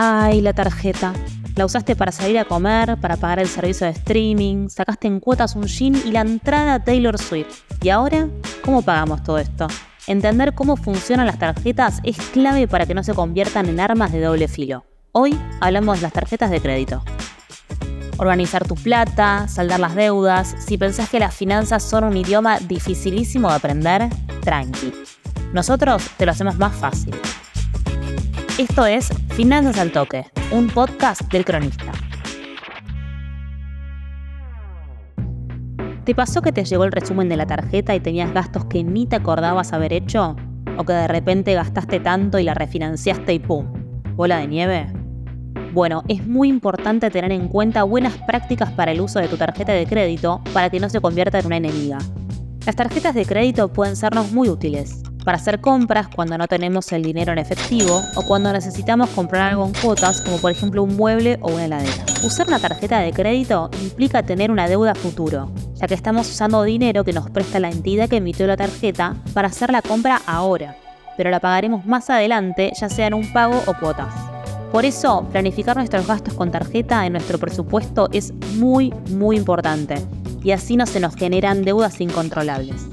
Ay, la tarjeta. La usaste para salir a comer, para pagar el servicio de streaming, sacaste en cuotas un jean y la entrada a Taylor Swift. ¿Y ahora? ¿Cómo pagamos todo esto? Entender cómo funcionan las tarjetas es clave para que no se conviertan en armas de doble filo. Hoy hablamos de las tarjetas de crédito. Organizar tu plata, saldar las deudas. Si pensás que las finanzas son un idioma dificilísimo de aprender, tranqui. Nosotros te lo hacemos más fácil. Esto es Finanzas al Toque, un podcast del cronista. ¿Te pasó que te llegó el resumen de la tarjeta y tenías gastos que ni te acordabas haber hecho? ¿O que de repente gastaste tanto y la refinanciaste y ¡pum! ¿Bola de nieve? Bueno, es muy importante tener en cuenta buenas prácticas para el uso de tu tarjeta de crédito para que no se convierta en una enemiga. Las tarjetas de crédito pueden sernos muy útiles, para hacer compras cuando no tenemos el dinero en efectivo o cuando necesitamos comprar algo en cuotas, como por ejemplo un mueble o una heladera. Usar una tarjeta de crédito implica tener una deuda futuro, ya que estamos usando dinero que nos presta la entidad que emitió la tarjeta para hacer la compra ahora, pero la pagaremos más adelante, ya sea en un pago o cuotas. Por eso, planificar nuestros gastos con tarjeta en nuestro presupuesto es muy, muy importante, y así no se nos generan deudas incontrolables.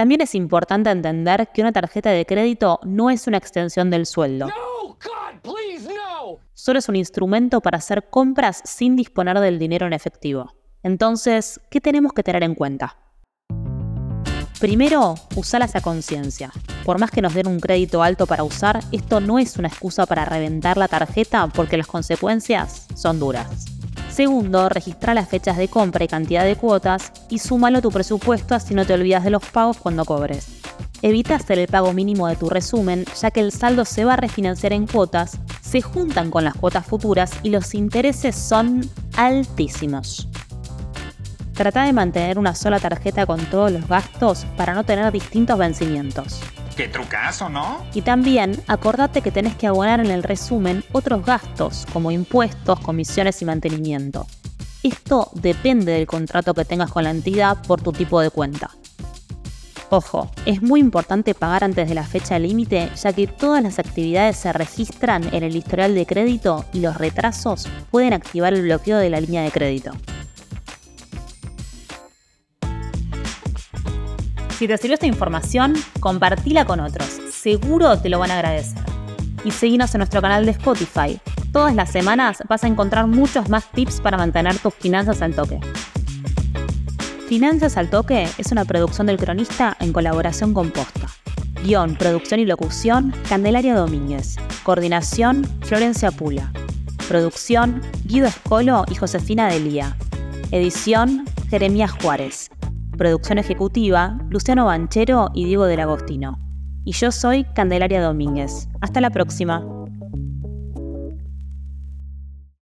También es importante entender que una tarjeta de crédito no es una extensión del sueldo. Solo es un instrumento para hacer compras sin disponer del dinero en efectivo. Entonces, ¿qué tenemos que tener en cuenta? Primero, usalas a conciencia. Por más que nos den un crédito alto para usar, esto no es una excusa para reventar la tarjeta porque las consecuencias son duras. Segundo, registra las fechas de compra y cantidad de cuotas y súmalo tu presupuesto así no te olvidas de los pagos cuando cobres. Evita hacer el pago mínimo de tu resumen, ya que el saldo se va a refinanciar en cuotas, se juntan con las cuotas futuras y los intereses son altísimos. Trata de mantener una sola tarjeta con todos los gastos para no tener distintos vencimientos. Qué trucazo, ¿no? Y también acordate que tenés que abonar en el resumen otros gastos, como impuestos, comisiones y mantenimiento. Esto depende del contrato que tengas con la entidad por tu tipo de cuenta. Ojo, es muy importante pagar antes de la fecha límite, ya que todas las actividades se registran en el historial de crédito y los retrasos pueden activar el bloqueo de la línea de crédito. Si te sirvió esta información, compartila con otros. Seguro te lo van a agradecer. Y seguinos en nuestro canal de Spotify. Todas las semanas vas a encontrar muchos más tips para mantener tus finanzas al toque. Finanzas al Toque es una producción del cronista en colaboración con Posta. Guión, producción y locución, Candelaria Domínguez. Coordinación, Florencia Pula. Producción, Guido Escolo y Josefina Delía. Edición, Jeremías Juárez. Producción ejecutiva, Luciano Banchero y Diego del Agostino. Y yo soy Candelaria Domínguez. Hasta la próxima.